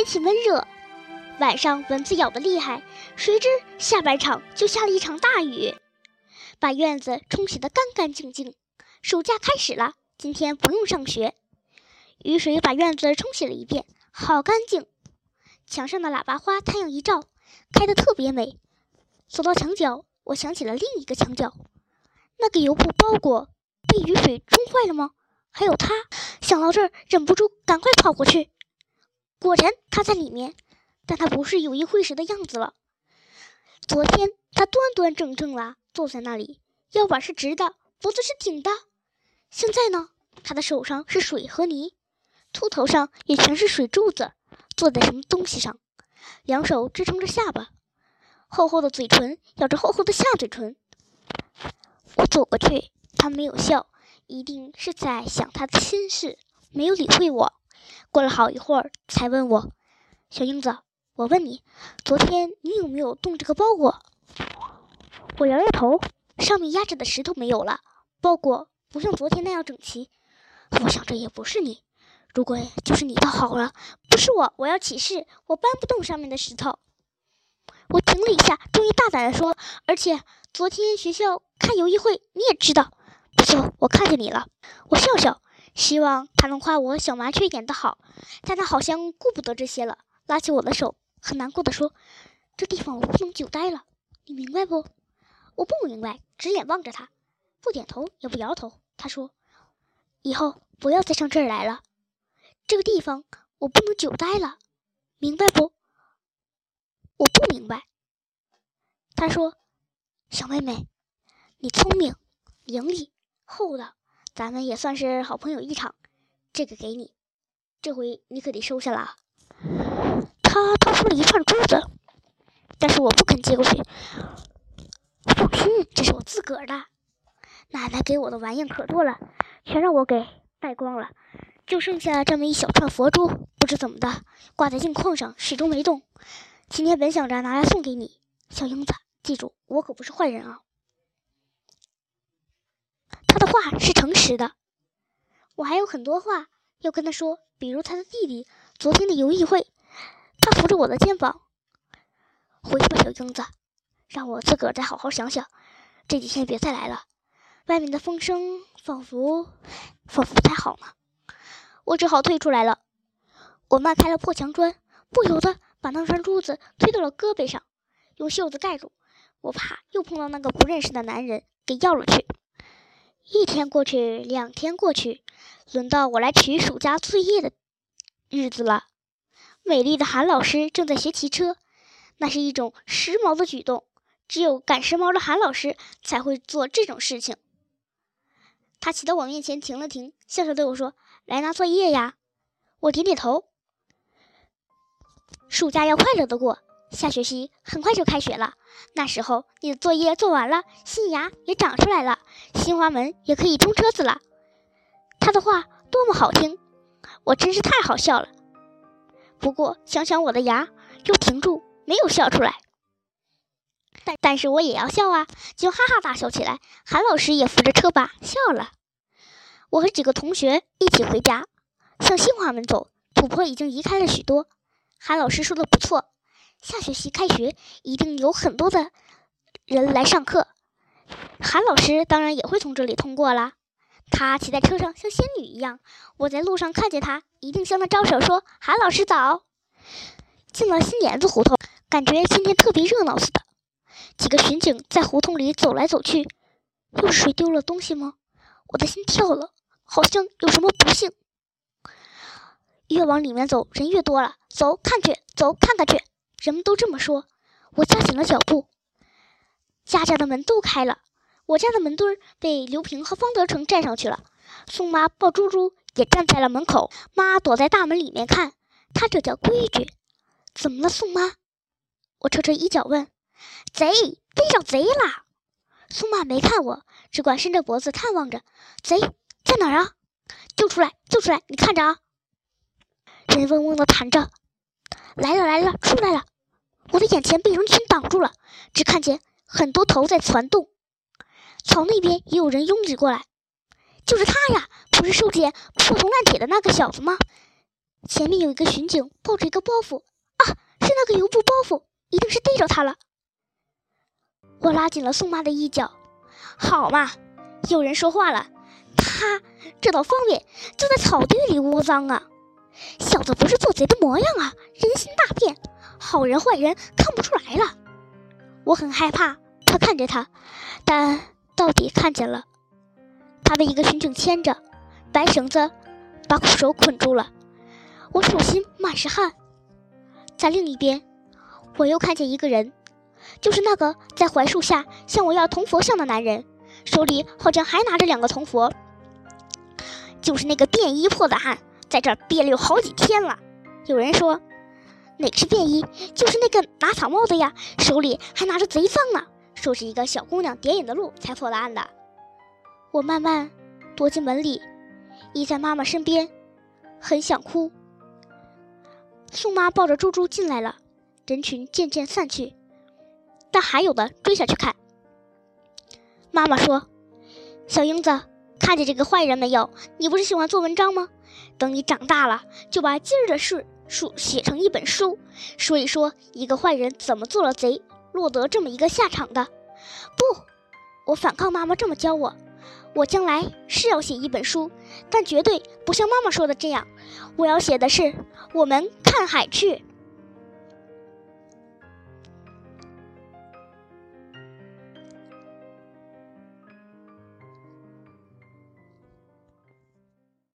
天气闷热，晚上蚊子咬得厉害，谁知下半场就下了一场大雨，把院子冲洗得干干净净。暑假开始了，今天不用上学。雨水把院子冲洗了一遍，好干净。墙上的喇叭花，太阳一照，开得特别美。走到墙角，我想起了另一个墙角，那个油布包裹被雨水冲坏了吗？还有他，想到这儿，忍不住赶快跑过去。果然，他在里面，但他不是有意会时的样子了。昨天他端端正正啦，坐在那里，腰板是直的，脖子是挺的。现在呢，他的手上是水和泥，秃头上也全是水柱子，坐在什么东西上，两手支撑着下巴，厚厚的嘴唇咬着厚厚的下嘴唇。我走过去，他没有笑，一定是在想他的心事，没有理会我。过了好一会儿，才问我：“小英子，我问你，昨天你有没有动这个包裹？”我摇摇头，上面压着的石头没有了，包裹不像昨天那样整齐。我想这也不是你，如果就是你倒好了，不是我，我要起誓，我搬不动上面的石头。我停了一下，终于大胆地说：“而且昨天学校看游艺会，你也知道。不错，我看见你了。”我笑笑。希望他能夸我小麻雀演得好，但他好像顾不得这些了，拉起我的手，很难过的说：“这地方我不能久待了，你明白不？”我不明白，直眼望着他，不点头也不摇头。他说：“以后不要再上这儿来了，这个地方我不能久待了，明白不？”我不明白。他说：“小妹妹，你聪明、伶俐、厚道。”咱们也算是好朋友一场，这个给你，这回你可得收下了。他掏出了一串珠子，但是我不肯接过去。放心，这是我自个儿的。奶奶给我的玩意可多了，全让我给败光了，就剩下这么一小串佛珠，不知怎么的挂在镜框上，始终没动。今天本想着拿来送给你，小英子，记住，我可不是坏人啊。话是诚实的，我还有很多话要跟他说，比如他的弟弟昨天的游艺会。他扶着我的肩膀，回去吧，小英子，让我自个儿再好好想想。这几天别再来了，外面的风声仿佛仿佛不太好呢。我只好退出来了。我迈开了破墙砖，不由得把那串珠子推到了胳膊上，用袖子盖住，我怕又碰到那个不认识的男人给要了去。一天过去，两天过去，轮到我来取暑假作业的日子了。美丽的韩老师正在学骑车，那是一种时髦的举动，只有赶时髦的韩老师才会做这种事情。他骑到我面前停了停，笑着对我说：“来拿作业呀。”我点点头。暑假要快乐的过。下学期很快就开学了，那时候你的作业做完了，新芽也长出来了，新华门也可以冲车子了。他的话多么好听，我真是太好笑了。不过想想我的牙，又停住，没有笑出来。但但是我也要笑啊，就哈哈大笑起来。韩老师也扶着车把笑了。我和几个同学一起回家，向新华门走，土坡已经移开了许多。韩老师说的不错。下学期开学，一定有很多的人来上课。韩老师当然也会从这里通过啦。他骑在车上像仙女一样，我在路上看见他，一定向他招手说：“韩老师早。”进了新帘子胡同，感觉今天特别热闹似的。几个巡警在胡同里走来走去。又是谁丢了东西吗？我的心跳了，好像有什么不幸。越往里面走，人越多了。走，看去，走，看看去。人们都这么说，我加紧了脚步。家家的门都开了，我家的门墩儿被刘平和方德成占上去了。宋妈抱猪猪也站在了门口，妈躲在大门里面看。她这叫规矩。怎么了，宋妈？我扯扯衣角问。贼，逮上贼啦！宋妈没看我，只管伸着脖子探望着。贼在哪儿啊？救出来，救出来！你看着啊！人嗡嗡的弹着。来了来了，出来了！我的眼前被人群挡住了，只看见很多头在攒动。草那边也有人拥挤过来，就是他呀，不是受检破铜烂铁的那个小子吗？前面有一个巡警抱着一个包袱，啊，是那个油布包袱，一定是逮着他了。我拉紧了宋妈的衣角，好嘛，有人说话了，他这倒方便就在草堆里窝赃啊！小子不是做贼的模样啊，人心大变，好人坏人看不出来了。我很害怕他看着他，但到底看见了。他被一个巡警牵着，白绳子把手捆住了。我手心满是汗。在另一边，我又看见一个人，就是那个在槐树下向我要铜佛像的男人，手里好像还拿着两个铜佛。就是那个便衣破的汉，在这儿憋了有好几天了。有人说，哪个是便衣？就是那个拿草帽的呀，手里还拿着贼方呢，说是一个小姑娘点引的路才破了案的。我慢慢躲进门里，倚在妈妈身边，很想哭。宋妈抱着猪猪进来了，人群渐渐散去，但还有的追下去看。妈妈说：“小英子，看见这个坏人没有？你不是喜欢做文章吗？等你长大了，就把今日的事书写成一本书，说一说一个坏人怎么做了贼，落得这么一个下场的。”不，我反抗妈妈这么教我。我将来是要写一本书，但绝对不像妈妈说的这样。我要写的是，我们看海去。